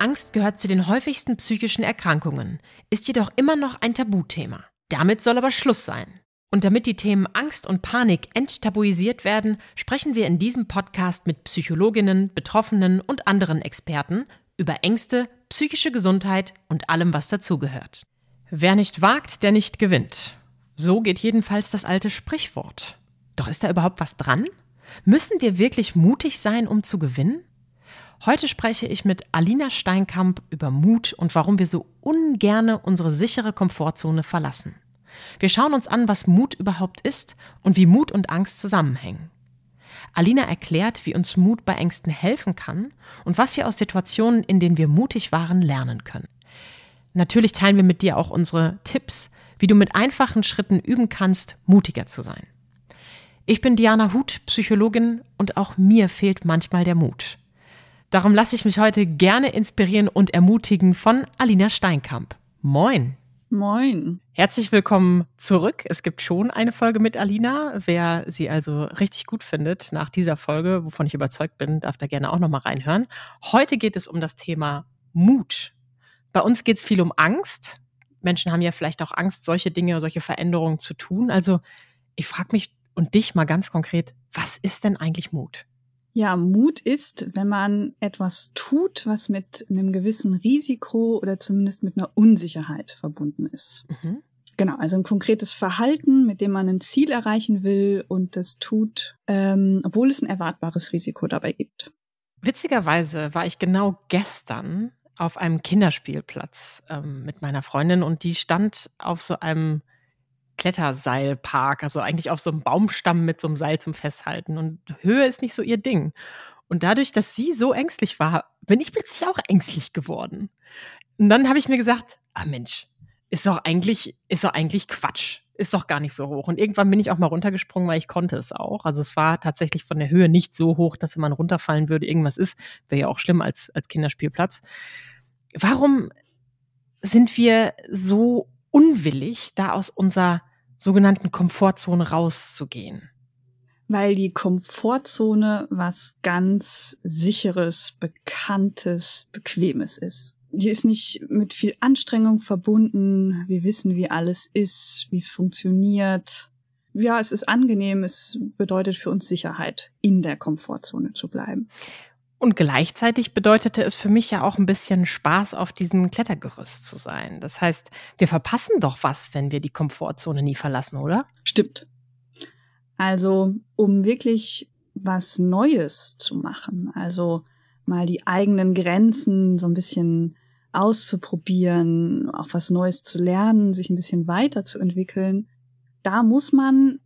Angst gehört zu den häufigsten psychischen Erkrankungen, ist jedoch immer noch ein Tabuthema. Damit soll aber Schluss sein. Und damit die Themen Angst und Panik enttabuisiert werden, sprechen wir in diesem Podcast mit Psychologinnen, Betroffenen und anderen Experten über Ängste, psychische Gesundheit und allem, was dazugehört. Wer nicht wagt, der nicht gewinnt. So geht jedenfalls das alte Sprichwort. Doch ist da überhaupt was dran? Müssen wir wirklich mutig sein, um zu gewinnen? Heute spreche ich mit Alina Steinkamp über Mut und warum wir so ungerne unsere sichere Komfortzone verlassen. Wir schauen uns an, was Mut überhaupt ist und wie Mut und Angst zusammenhängen. Alina erklärt, wie uns Mut bei Ängsten helfen kann und was wir aus Situationen, in denen wir mutig waren, lernen können. Natürlich teilen wir mit dir auch unsere Tipps, wie du mit einfachen Schritten üben kannst, mutiger zu sein. Ich bin Diana Huth, Psychologin und auch mir fehlt manchmal der Mut. Darum lasse ich mich heute gerne inspirieren und ermutigen von Alina Steinkamp. Moin. Moin. Herzlich willkommen zurück. Es gibt schon eine Folge mit Alina. Wer sie also richtig gut findet nach dieser Folge, wovon ich überzeugt bin, darf da gerne auch nochmal reinhören. Heute geht es um das Thema Mut. Bei uns geht es viel um Angst. Menschen haben ja vielleicht auch Angst, solche Dinge, solche Veränderungen zu tun. Also ich frage mich und dich mal ganz konkret, was ist denn eigentlich Mut? Ja, Mut ist, wenn man etwas tut, was mit einem gewissen Risiko oder zumindest mit einer Unsicherheit verbunden ist. Mhm. Genau, also ein konkretes Verhalten, mit dem man ein Ziel erreichen will und das tut, ähm, obwohl es ein erwartbares Risiko dabei gibt. Witzigerweise war ich genau gestern auf einem Kinderspielplatz ähm, mit meiner Freundin und die stand auf so einem Kletterseilpark, also eigentlich auf so einem Baumstamm mit so einem Seil zum Festhalten. Und Höhe ist nicht so ihr Ding. Und dadurch, dass sie so ängstlich war, bin ich plötzlich auch ängstlich geworden. Und dann habe ich mir gesagt, ah Mensch, ist doch eigentlich, ist doch eigentlich Quatsch. Ist doch gar nicht so hoch. Und irgendwann bin ich auch mal runtergesprungen, weil ich konnte es auch. Also es war tatsächlich von der Höhe nicht so hoch, dass wenn man runterfallen würde, irgendwas ist. Wäre ja auch schlimm als, als Kinderspielplatz. Warum sind wir so unwillig, da aus unserer sogenannten Komfortzone rauszugehen? Weil die Komfortzone was ganz sicheres, bekanntes, bequemes ist. Die ist nicht mit viel Anstrengung verbunden. Wir wissen, wie alles ist, wie es funktioniert. Ja, es ist angenehm. Es bedeutet für uns Sicherheit, in der Komfortzone zu bleiben. Und gleichzeitig bedeutete es für mich ja auch ein bisschen Spaß, auf diesem Klettergerüst zu sein. Das heißt, wir verpassen doch was, wenn wir die Komfortzone nie verlassen, oder? Stimmt. Also, um wirklich was Neues zu machen, also mal die eigenen Grenzen so ein bisschen auszuprobieren, auch was Neues zu lernen, sich ein bisschen weiterzuentwickeln, da muss man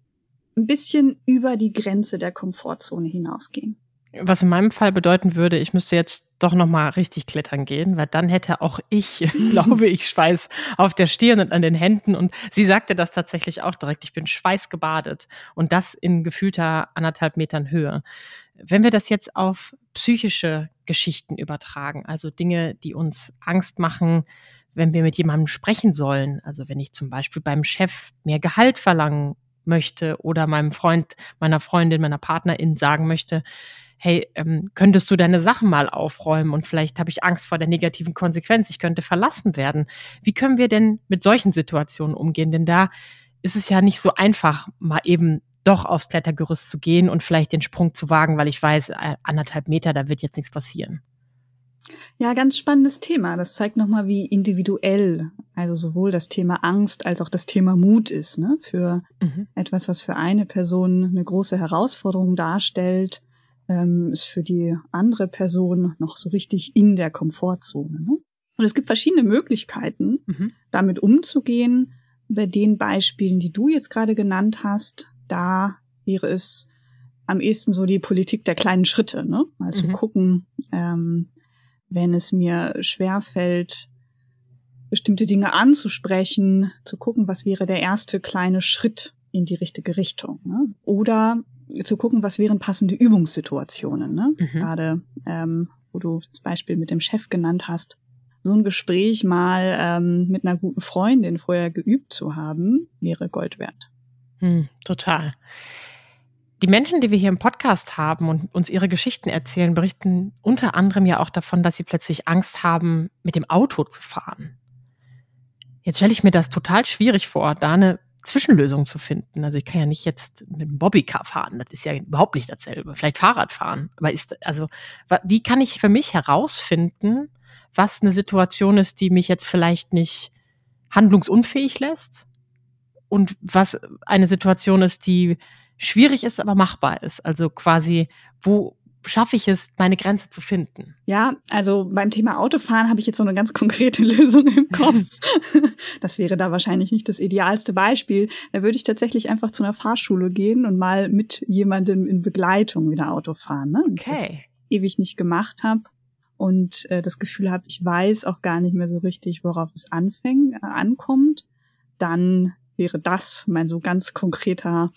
ein bisschen über die Grenze der Komfortzone hinausgehen. Was in meinem Fall bedeuten würde, ich müsste jetzt doch noch mal richtig klettern gehen, weil dann hätte auch ich, glaube ich, Schweiß auf der Stirn und an den Händen. Und sie sagte das tatsächlich auch direkt. Ich bin schweißgebadet und das in gefühlter anderthalb Metern Höhe. Wenn wir das jetzt auf psychische Geschichten übertragen, also Dinge, die uns Angst machen, wenn wir mit jemandem sprechen sollen, also wenn ich zum Beispiel beim Chef mehr Gehalt verlangen möchte oder meinem Freund, meiner Freundin, meiner Partnerin sagen möchte, hey, ähm, könntest du deine Sachen mal aufräumen und vielleicht habe ich Angst vor der negativen Konsequenz, ich könnte verlassen werden. Wie können wir denn mit solchen Situationen umgehen? Denn da ist es ja nicht so einfach, mal eben doch aufs Klettergerüst zu gehen und vielleicht den Sprung zu wagen, weil ich weiß, anderthalb Meter, da wird jetzt nichts passieren. Ja, ganz spannendes Thema. Das zeigt nochmal, wie individuell, also sowohl das Thema Angst als auch das Thema Mut ist, ne? Für mhm. etwas, was für eine Person eine große Herausforderung darstellt, ähm, ist für die andere Person noch so richtig in der Komfortzone. Ne? Und es gibt verschiedene Möglichkeiten, mhm. damit umzugehen. Bei den Beispielen, die du jetzt gerade genannt hast, da wäre es am ehesten so die Politik der kleinen Schritte. Ne? Also mhm. gucken, ähm, wenn es mir schwerfällt, bestimmte Dinge anzusprechen, zu gucken, was wäre der erste kleine Schritt in die richtige Richtung. Ne? Oder zu gucken, was wären passende Übungssituationen. Ne? Mhm. Gerade ähm, wo du das Beispiel mit dem Chef genannt hast, so ein Gespräch mal ähm, mit einer guten Freundin vorher geübt zu haben, wäre Gold wert. Hm, total. Die Menschen, die wir hier im Podcast haben und uns ihre Geschichten erzählen, berichten unter anderem ja auch davon, dass sie plötzlich Angst haben, mit dem Auto zu fahren. Jetzt stelle ich mir das total schwierig vor, da eine Zwischenlösung zu finden. Also ich kann ja nicht jetzt mit dem Bobbycar fahren, das ist ja überhaupt nicht dasselbe. Vielleicht Fahrrad fahren, aber ist also wie kann ich für mich herausfinden, was eine Situation ist, die mich jetzt vielleicht nicht handlungsunfähig lässt und was eine Situation ist, die schwierig ist, aber machbar ist. Also quasi, wo schaffe ich es, meine Grenze zu finden? Ja, also beim Thema Autofahren habe ich jetzt so eine ganz konkrete Lösung im Kopf. das wäre da wahrscheinlich nicht das idealste Beispiel. Da würde ich tatsächlich einfach zu einer Fahrschule gehen und mal mit jemandem in Begleitung wieder Auto fahren. Ne? Okay. ewig nicht gemacht habe und äh, das Gefühl habe, ich weiß auch gar nicht mehr so richtig, worauf es anfängt, äh, ankommt, dann wäre das mein so ganz konkreter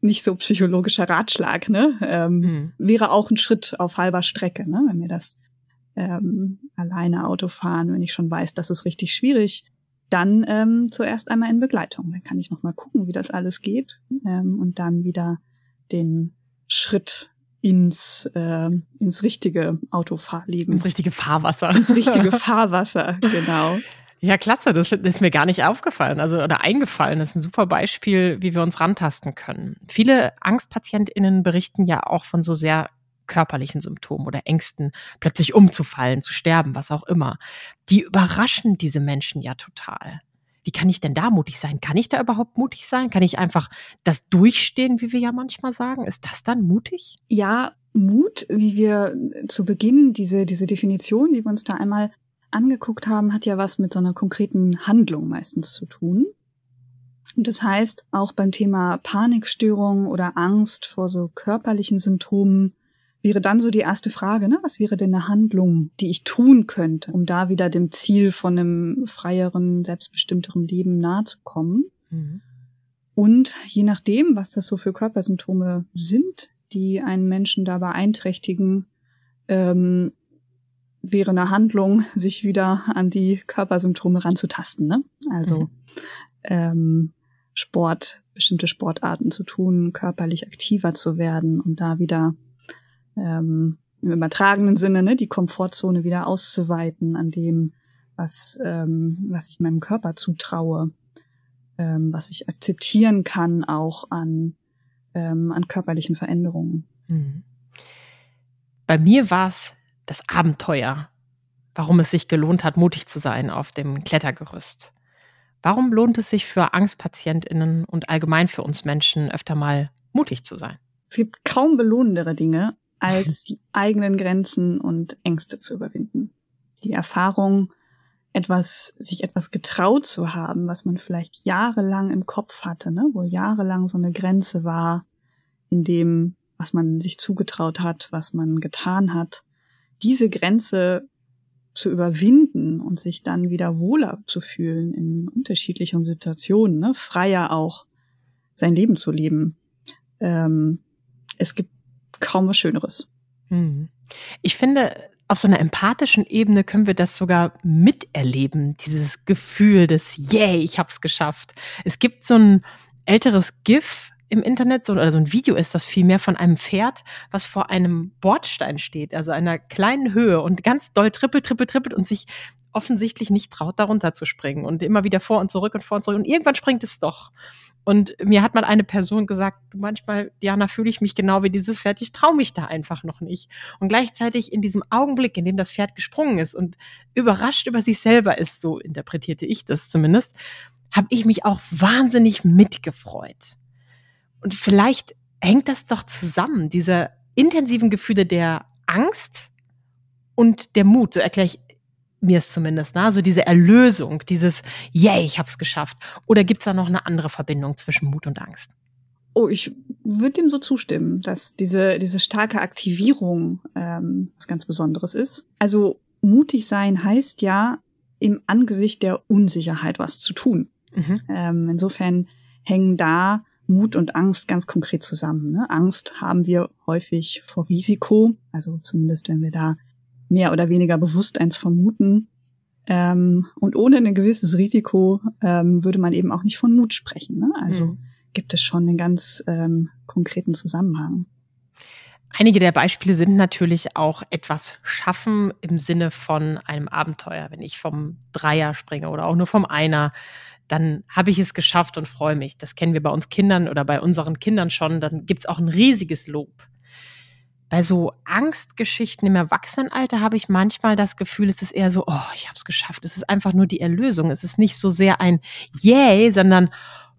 nicht so psychologischer Ratschlag, ne? Ähm, mhm. Wäre auch ein Schritt auf halber Strecke, ne? Wenn mir das ähm, alleine Auto fahren, wenn ich schon weiß, das ist richtig schwierig, dann ähm, zuerst einmal in Begleitung. Dann kann ich noch mal gucken, wie das alles geht ähm, und dann wieder den Schritt ins äh, ins richtige Autofahrleben, ins richtige Fahrwasser, ins richtige Fahrwasser, genau. Ja, klasse, das ist mir gar nicht aufgefallen, also oder eingefallen. Das ist ein super Beispiel, wie wir uns rantasten können. Viele AngstpatientInnen berichten ja auch von so sehr körperlichen Symptomen oder Ängsten, plötzlich umzufallen, zu sterben, was auch immer. Die überraschen diese Menschen ja total. Wie kann ich denn da mutig sein? Kann ich da überhaupt mutig sein? Kann ich einfach das durchstehen, wie wir ja manchmal sagen? Ist das dann mutig? Ja, Mut, wie wir zu Beginn diese, diese Definition, die wir uns da einmal angeguckt haben, hat ja was mit so einer konkreten Handlung meistens zu tun. Und das heißt, auch beim Thema Panikstörung oder Angst vor so körperlichen Symptomen wäre dann so die erste Frage, ne? was wäre denn eine Handlung, die ich tun könnte, um da wieder dem Ziel von einem freieren, selbstbestimmteren Leben nahe zu kommen. Mhm. Und je nachdem, was das so für Körpersymptome sind, die einen Menschen da beeinträchtigen, ähm, wäre eine Handlung, sich wieder an die Körpersymptome ranzutasten. Ne? Also mhm. ähm, Sport, bestimmte Sportarten zu tun, körperlich aktiver zu werden, um da wieder ähm, im übertragenen Sinne ne, die Komfortzone wieder auszuweiten an dem, was, ähm, was ich meinem Körper zutraue, ähm, was ich akzeptieren kann, auch an, ähm, an körperlichen Veränderungen. Mhm. Bei mir war es das Abenteuer, warum es sich gelohnt hat, mutig zu sein auf dem Klettergerüst. Warum lohnt es sich für Angstpatientinnen und allgemein für uns Menschen öfter mal mutig zu sein? Es gibt kaum belohnendere Dinge, als die eigenen Grenzen und Ängste zu überwinden. Die Erfahrung, etwas, sich etwas getraut zu haben, was man vielleicht jahrelang im Kopf hatte, ne? wo jahrelang so eine Grenze war, in dem, was man sich zugetraut hat, was man getan hat, diese Grenze zu überwinden und sich dann wieder wohler zu fühlen in unterschiedlichen Situationen, ne? freier auch sein Leben zu leben. Ähm, es gibt kaum was Schöneres. Hm. Ich finde, auf so einer empathischen Ebene können wir das sogar miterleben, dieses Gefühl des Yay, ich hab's geschafft. Es gibt so ein älteres GIF, im Internet, so, oder so ein Video ist das vielmehr von einem Pferd, was vor einem Bordstein steht, also einer kleinen Höhe und ganz doll trippelt, trippelt, trippelt und sich offensichtlich nicht traut, darunter zu springen und immer wieder vor und zurück und vor und zurück und irgendwann springt es doch. Und mir hat mal eine Person gesagt, manchmal, Diana, fühle ich mich genau wie dieses Pferd, ich traue mich da einfach noch nicht. Und gleichzeitig in diesem Augenblick, in dem das Pferd gesprungen ist und überrascht über sich selber ist, so interpretierte ich das zumindest, habe ich mich auch wahnsinnig mitgefreut. Und vielleicht hängt das doch zusammen, diese intensiven Gefühle der Angst und der Mut, so erkläre ich mir es zumindest, ne? so diese Erlösung, dieses Yay, ich hab's geschafft. Oder gibt's da noch eine andere Verbindung zwischen Mut und Angst? Oh, ich würde dem so zustimmen, dass diese, diese starke Aktivierung ähm, was ganz Besonderes ist. Also mutig sein heißt ja, im Angesicht der Unsicherheit was zu tun. Mhm. Ähm, insofern hängen da Mut und Angst ganz konkret zusammen. Ne? Angst haben wir häufig vor Risiko, also zumindest wenn wir da mehr oder weniger bewusst eins vermuten. Ähm, und ohne ein gewisses Risiko ähm, würde man eben auch nicht von Mut sprechen. Ne? Also mhm. gibt es schon einen ganz ähm, konkreten Zusammenhang. Einige der Beispiele sind natürlich auch etwas schaffen im Sinne von einem Abenteuer. Wenn ich vom Dreier springe oder auch nur vom Einer, dann habe ich es geschafft und freue mich. Das kennen wir bei uns Kindern oder bei unseren Kindern schon. Dann gibt es auch ein riesiges Lob. Bei so Angstgeschichten im Erwachsenenalter habe ich manchmal das Gefühl, es ist eher so, oh, ich habe es geschafft. Es ist einfach nur die Erlösung. Es ist nicht so sehr ein Yay, sondern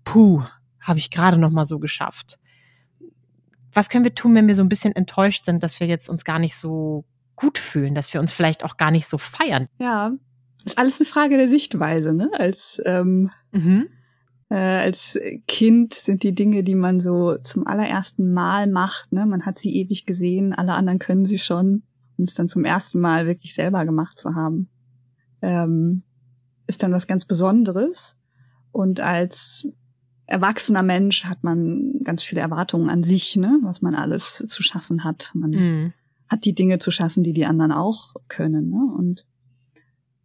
puh, habe ich gerade noch mal so geschafft was können wir tun, wenn wir so ein bisschen enttäuscht sind, dass wir jetzt uns gar nicht so gut fühlen, dass wir uns vielleicht auch gar nicht so feiern? Ja, ist alles eine Frage der Sichtweise, ne? Als ähm, mhm. äh, als Kind sind die Dinge, die man so zum allerersten Mal macht, ne? Man hat sie ewig gesehen, alle anderen können sie schon, um es dann zum ersten Mal wirklich selber gemacht zu haben, ähm, ist dann was ganz Besonderes. Und als erwachsener Mensch hat man ganz viele Erwartungen an sich, ne, was man alles zu schaffen hat. Man mhm. hat die Dinge zu schaffen, die die anderen auch können. Ne? Und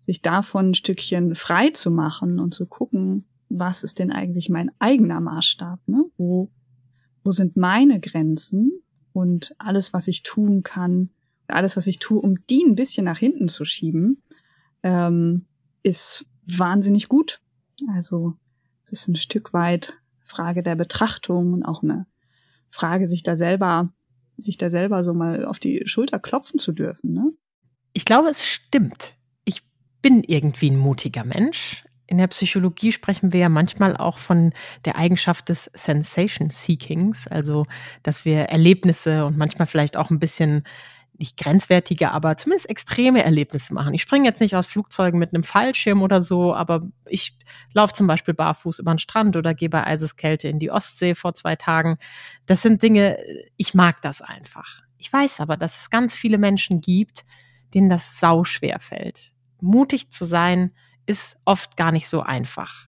sich davon ein Stückchen frei zu machen und zu gucken, was ist denn eigentlich mein eigener Maßstab? Ne? Wo, wo sind meine Grenzen? Und alles, was ich tun kann, alles, was ich tue, um die ein bisschen nach hinten zu schieben, ähm, ist wahnsinnig gut. Also es ist ein Stück weit Frage der Betrachtung und auch eine Frage, sich da selber, sich da selber so mal auf die Schulter klopfen zu dürfen. Ne? Ich glaube, es stimmt. Bin irgendwie ein mutiger Mensch. In der Psychologie sprechen wir ja manchmal auch von der Eigenschaft des Sensation Seekings, also dass wir Erlebnisse und manchmal vielleicht auch ein bisschen nicht grenzwertige, aber zumindest extreme Erlebnisse machen. Ich springe jetzt nicht aus Flugzeugen mit einem Fallschirm oder so, aber ich laufe zum Beispiel barfuß über den Strand oder gehe bei Eiseskälte in die Ostsee vor zwei Tagen. Das sind Dinge, ich mag das einfach. Ich weiß aber, dass es ganz viele Menschen gibt, denen das sau schwer fällt. Mutig zu sein ist oft gar nicht so einfach.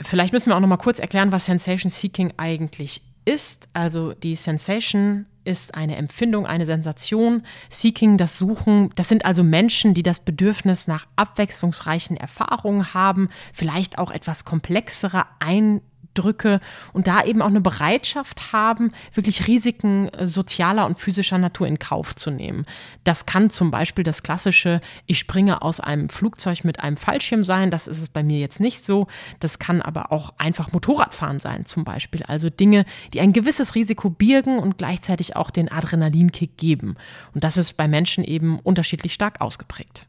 Vielleicht müssen wir auch noch mal kurz erklären, was Sensation Seeking eigentlich ist. Also die Sensation ist eine Empfindung, eine Sensation. Seeking, das Suchen, das sind also Menschen, die das Bedürfnis nach abwechslungsreichen Erfahrungen haben, vielleicht auch etwas komplexere ein Drücke und da eben auch eine Bereitschaft haben, wirklich Risiken äh, sozialer und physischer Natur in Kauf zu nehmen. Das kann zum Beispiel das klassische, ich springe aus einem Flugzeug mit einem Fallschirm sein. Das ist es bei mir jetzt nicht so. Das kann aber auch einfach Motorradfahren sein zum Beispiel. Also Dinge, die ein gewisses Risiko birgen und gleichzeitig auch den Adrenalinkick geben. Und das ist bei Menschen eben unterschiedlich stark ausgeprägt.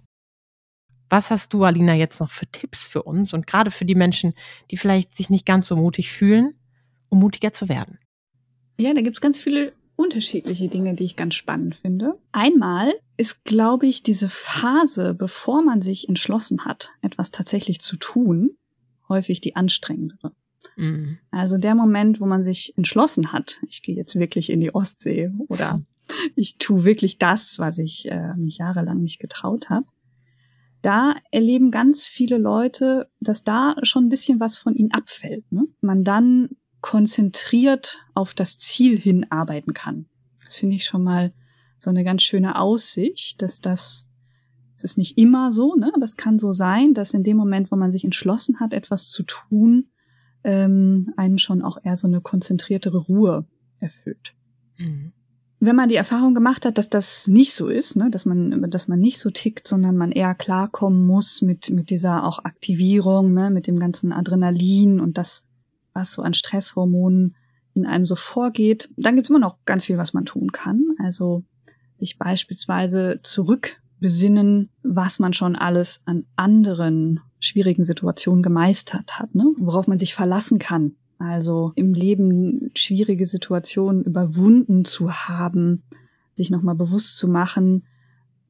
Was hast du, Alina, jetzt noch für Tipps für uns und gerade für die Menschen, die vielleicht sich nicht ganz so mutig fühlen, um mutiger zu werden? Ja, da gibt's ganz viele unterschiedliche Dinge, die ich ganz spannend finde. Einmal ist, glaube ich, diese Phase, bevor man sich entschlossen hat, etwas tatsächlich zu tun, häufig die anstrengendere. Mhm. Also der Moment, wo man sich entschlossen hat, ich gehe jetzt wirklich in die Ostsee oder ich tue wirklich das, was ich äh, mich jahrelang nicht getraut habe da erleben ganz viele Leute, dass da schon ein bisschen was von ihnen abfällt. Ne? Man dann konzentriert auf das Ziel hinarbeiten kann. Das finde ich schon mal so eine ganz schöne Aussicht, dass das, es ist nicht immer so, ne? aber es kann so sein, dass in dem Moment, wo man sich entschlossen hat, etwas zu tun, ähm, einen schon auch eher so eine konzentriertere Ruhe erfüllt. Mhm wenn man die Erfahrung gemacht hat, dass das nicht so ist, ne, dass man, dass man nicht so tickt, sondern man eher klarkommen muss mit, mit dieser auch Aktivierung, ne, mit dem ganzen Adrenalin und das, was so an Stresshormonen in einem so vorgeht, dann gibt es immer noch ganz viel, was man tun kann. Also sich beispielsweise zurückbesinnen, was man schon alles an anderen schwierigen Situationen gemeistert hat, ne? worauf man sich verlassen kann, also im Leben schwierige Situationen überwunden zu haben, sich nochmal bewusst zu machen,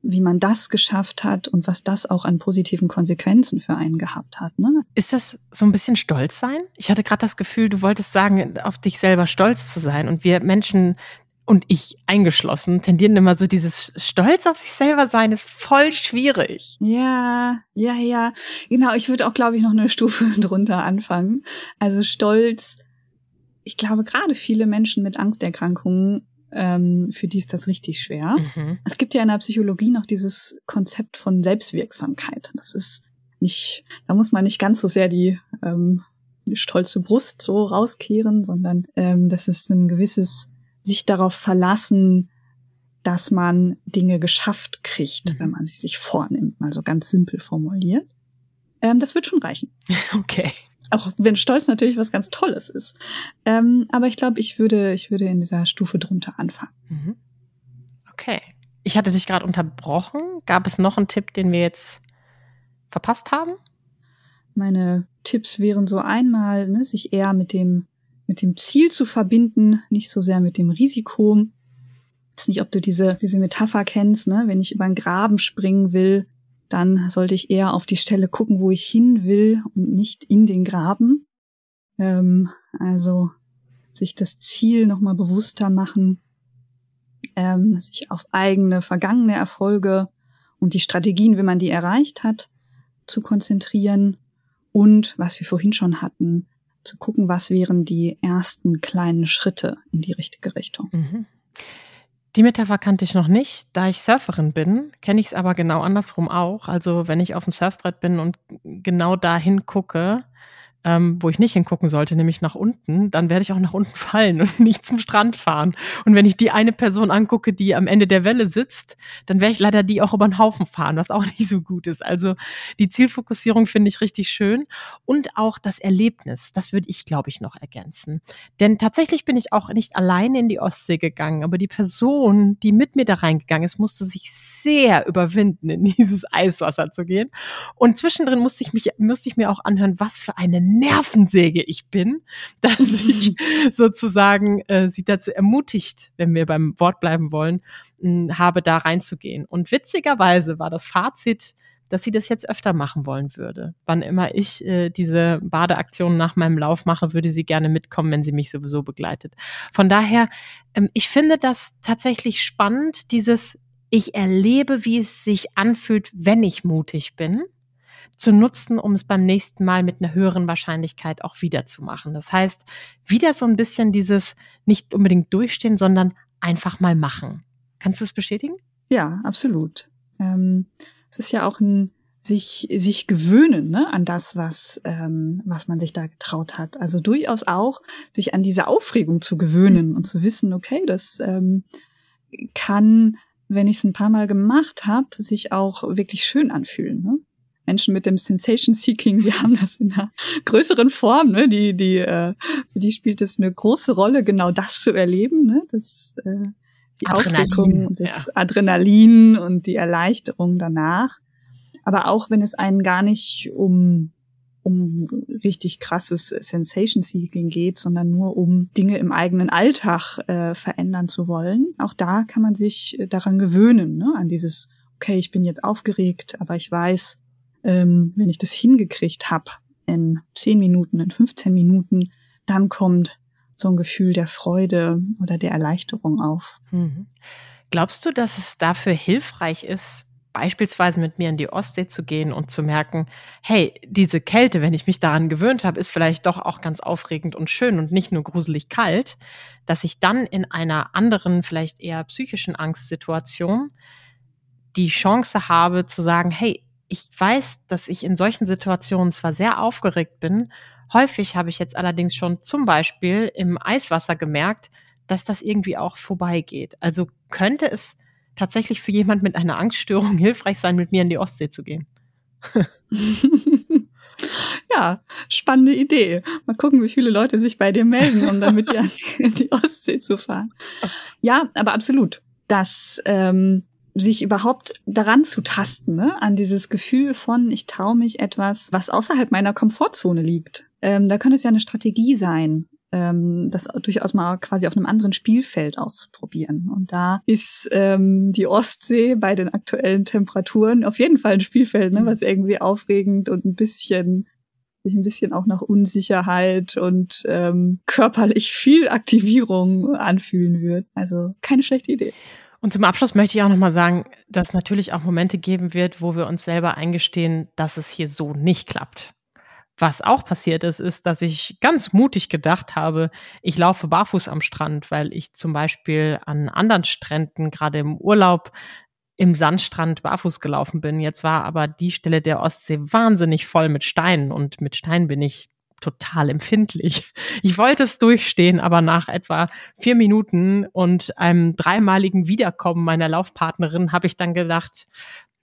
wie man das geschafft hat und was das auch an positiven Konsequenzen für einen gehabt hat. Ne? Ist das so ein bisschen stolz sein? Ich hatte gerade das Gefühl, du wolltest sagen, auf dich selber stolz zu sein. Und wir Menschen und ich eingeschlossen tendieren immer so dieses Stolz auf sich selber sein ist voll schwierig. Ja, ja, ja. Genau, ich würde auch, glaube ich, noch eine Stufe drunter anfangen. Also Stolz, ich glaube, gerade viele Menschen mit Angsterkrankungen ähm, für die ist das richtig schwer. Mhm. Es gibt ja in der Psychologie noch dieses Konzept von Selbstwirksamkeit. Das ist nicht, da muss man nicht ganz so sehr die, ähm, stolze Brust so rauskehren, sondern ähm, das ist ein gewisses sich darauf verlassen, dass man Dinge geschafft kriegt, mhm. wenn man sie sich vornimmt, mal so ganz simpel formuliert. Ähm, das wird schon reichen. Okay. Auch wenn Stolz natürlich was ganz Tolles ist. Ähm, aber ich glaube, ich würde, ich würde in dieser Stufe drunter anfangen. Mhm. Okay. Ich hatte dich gerade unterbrochen. Gab es noch einen Tipp, den wir jetzt verpasst haben? Meine Tipps wären so einmal, ne, sich eher mit dem, mit dem Ziel zu verbinden, nicht so sehr mit dem Risiko. Ich weiß nicht, ob du diese, diese Metapher kennst, ne? Wenn ich über einen Graben springen will, dann sollte ich eher auf die Stelle gucken, wo ich hin will und nicht in den Graben. Ähm, also sich das Ziel nochmal bewusster machen, ähm, sich auf eigene vergangene Erfolge und die Strategien, wie man die erreicht hat, zu konzentrieren und, was wir vorhin schon hatten, zu gucken, was wären die ersten kleinen Schritte in die richtige Richtung. Mhm. Die Metapher kannte ich noch nicht. Da ich Surferin bin, kenne ich es aber genau andersrum auch. Also wenn ich auf dem Surfbrett bin und genau dahin gucke, ähm, wo ich nicht hingucken sollte, nämlich nach unten, dann werde ich auch nach unten fallen und nicht zum Strand fahren. Und wenn ich die eine Person angucke, die am Ende der Welle sitzt, dann werde ich leider die auch über den Haufen fahren, was auch nicht so gut ist. Also die Zielfokussierung finde ich richtig schön und auch das Erlebnis, das würde ich, glaube ich, noch ergänzen. Denn tatsächlich bin ich auch nicht alleine in die Ostsee gegangen, aber die Person, die mit mir da reingegangen ist, musste sich sehr überwinden, in dieses Eiswasser zu gehen. Und zwischendrin musste ich mich, musste ich mir auch anhören, was für eine Nervensäge ich bin, dass ich sozusagen äh, sie dazu ermutigt, wenn wir beim Wort bleiben wollen, mh, habe da reinzugehen. Und witzigerweise war das Fazit, dass sie das jetzt öfter machen wollen würde. Wann immer ich äh, diese Badeaktion nach meinem Lauf mache, würde sie gerne mitkommen, wenn sie mich sowieso begleitet. Von daher, ähm, ich finde das tatsächlich spannend, dieses ich erlebe, wie es sich anfühlt, wenn ich mutig bin zu nutzen, um es beim nächsten Mal mit einer höheren Wahrscheinlichkeit auch wieder zu machen. Das heißt, wieder so ein bisschen dieses nicht unbedingt durchstehen, sondern einfach mal machen. Kannst du es bestätigen? Ja, absolut. Ähm, es ist ja auch ein sich sich gewöhnen ne, an das, was ähm, was man sich da getraut hat. Also durchaus auch sich an diese Aufregung zu gewöhnen und zu wissen, okay, das ähm, kann, wenn ich es ein paar Mal gemacht habe, sich auch wirklich schön anfühlen. Ne? Menschen mit dem Sensation Seeking, die haben das in einer größeren Form, ne? Die, die, äh, für die spielt es eine große Rolle, genau das zu erleben, ne? Das, äh, die Adrenalin, Aufregung und das ja. Adrenalin und die Erleichterung danach. Aber auch wenn es einen gar nicht um um richtig krasses Sensation Seeking geht, sondern nur um Dinge im eigenen Alltag äh, verändern zu wollen. Auch da kann man sich daran gewöhnen, ne? an dieses, okay, ich bin jetzt aufgeregt, aber ich weiß, ähm, wenn ich das hingekriegt habe in 10 Minuten, in 15 Minuten, dann kommt so ein Gefühl der Freude oder der Erleichterung auf. Mhm. Glaubst du, dass es dafür hilfreich ist, beispielsweise mit mir in die Ostsee zu gehen und zu merken, hey, diese Kälte, wenn ich mich daran gewöhnt habe, ist vielleicht doch auch ganz aufregend und schön und nicht nur gruselig kalt, dass ich dann in einer anderen, vielleicht eher psychischen Angstsituation die Chance habe zu sagen, hey, ich weiß, dass ich in solchen Situationen zwar sehr aufgeregt bin, häufig habe ich jetzt allerdings schon zum Beispiel im Eiswasser gemerkt, dass das irgendwie auch vorbeigeht. Also könnte es tatsächlich für jemand mit einer Angststörung hilfreich sein, mit mir in die Ostsee zu gehen. ja, spannende Idee. Mal gucken, wie viele Leute sich bei dir melden, um dann mit dir in die Ostsee zu fahren. Ja, aber absolut. Das ähm, sich überhaupt daran zu tasten, ne? an dieses Gefühl von, ich traue mich etwas, was außerhalb meiner Komfortzone liegt. Ähm, da könnte es ja eine Strategie sein, ähm, das durchaus mal quasi auf einem anderen Spielfeld auszuprobieren. Und da ist ähm, die Ostsee bei den aktuellen Temperaturen auf jeden Fall ein Spielfeld, ne, was irgendwie aufregend und ein bisschen sich ein bisschen auch nach Unsicherheit und ähm, körperlich viel Aktivierung anfühlen wird. Also keine schlechte Idee. Und zum Abschluss möchte ich auch nochmal sagen, dass natürlich auch Momente geben wird, wo wir uns selber eingestehen, dass es hier so nicht klappt. Was auch passiert ist, ist, dass ich ganz mutig gedacht habe, ich laufe barfuß am Strand, weil ich zum Beispiel an anderen Stränden, gerade im Urlaub, im Sandstrand barfuß gelaufen bin. Jetzt war aber die Stelle der Ostsee wahnsinnig voll mit Steinen und mit Steinen bin ich total empfindlich. Ich wollte es durchstehen, aber nach etwa vier Minuten und einem dreimaligen Wiederkommen meiner Laufpartnerin habe ich dann gedacht,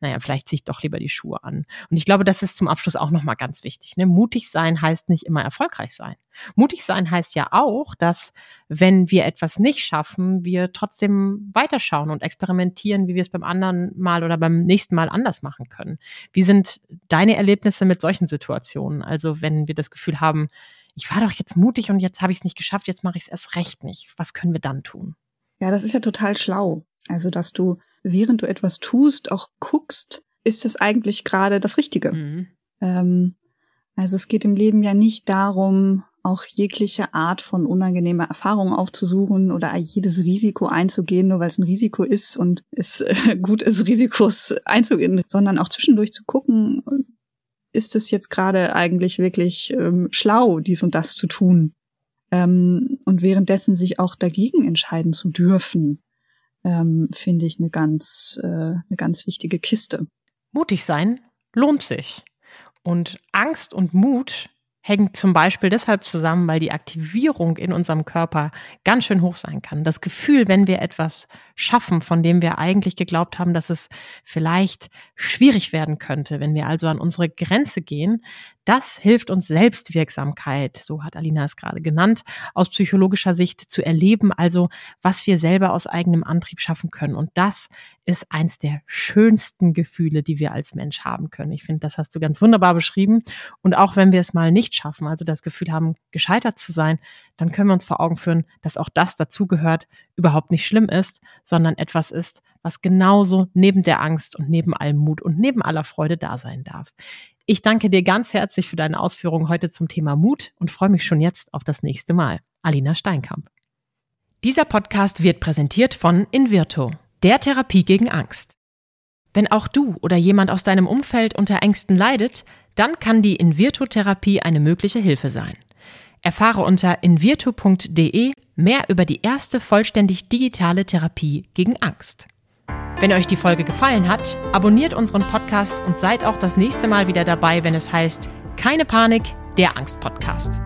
naja, vielleicht ziehe ich doch lieber die Schuhe an. Und ich glaube, das ist zum Abschluss auch nochmal ganz wichtig. Ne? Mutig sein heißt nicht immer erfolgreich sein. Mutig sein heißt ja auch, dass wenn wir etwas nicht schaffen, wir trotzdem weiterschauen und experimentieren, wie wir es beim anderen Mal oder beim nächsten Mal anders machen können. Wie sind deine Erlebnisse mit solchen Situationen? Also wenn wir das Gefühl haben, ich war doch jetzt mutig und jetzt habe ich es nicht geschafft, jetzt mache ich es erst recht nicht. Was können wir dann tun? Ja, das ist ja total schlau. Also, dass du, während du etwas tust, auch guckst, ist es eigentlich gerade das Richtige. Mhm. Ähm, also es geht im Leben ja nicht darum, auch jegliche Art von unangenehmer Erfahrung aufzusuchen oder jedes Risiko einzugehen, nur weil es ein Risiko ist und es gut ist, Risikos einzugehen, sondern auch zwischendurch zu gucken, ist es jetzt gerade eigentlich wirklich ähm, schlau, dies und das zu tun? Ähm, und währenddessen sich auch dagegen entscheiden zu dürfen ähm, finde ich eine ganz, äh, eine ganz wichtige Kiste. Mutig sein lohnt sich. Und Angst und Mut hängt zum Beispiel deshalb zusammen, weil die Aktivierung in unserem Körper ganz schön hoch sein kann. Das Gefühl, wenn wir etwas schaffen, von dem wir eigentlich geglaubt haben, dass es vielleicht schwierig werden könnte, wenn wir also an unsere Grenze gehen, das hilft uns Selbstwirksamkeit, so hat Alina es gerade genannt, aus psychologischer Sicht zu erleben, also was wir selber aus eigenem Antrieb schaffen können. Und das ist eins der schönsten Gefühle, die wir als Mensch haben können. Ich finde, das hast du ganz wunderbar beschrieben. Und auch wenn wir es mal nicht schaffen, also das Gefühl haben, gescheitert zu sein, dann können wir uns vor Augen führen, dass auch das dazugehört, überhaupt nicht schlimm ist, sondern etwas ist, was genauso neben der Angst und neben allem Mut und neben aller Freude da sein darf. Ich danke dir ganz herzlich für deine Ausführungen heute zum Thema Mut und freue mich schon jetzt auf das nächste Mal. Alina Steinkamp. Dieser Podcast wird präsentiert von Invirto, der Therapie gegen Angst. Wenn auch du oder jemand aus deinem Umfeld unter Ängsten leidet, dann kann die Invirto-Therapie eine mögliche Hilfe sein. Erfahre unter invirto.de mehr über die erste vollständig digitale Therapie gegen Angst. Wenn euch die Folge gefallen hat, abonniert unseren Podcast und seid auch das nächste Mal wieder dabei, wenn es heißt Keine Panik, der Angst-Podcast.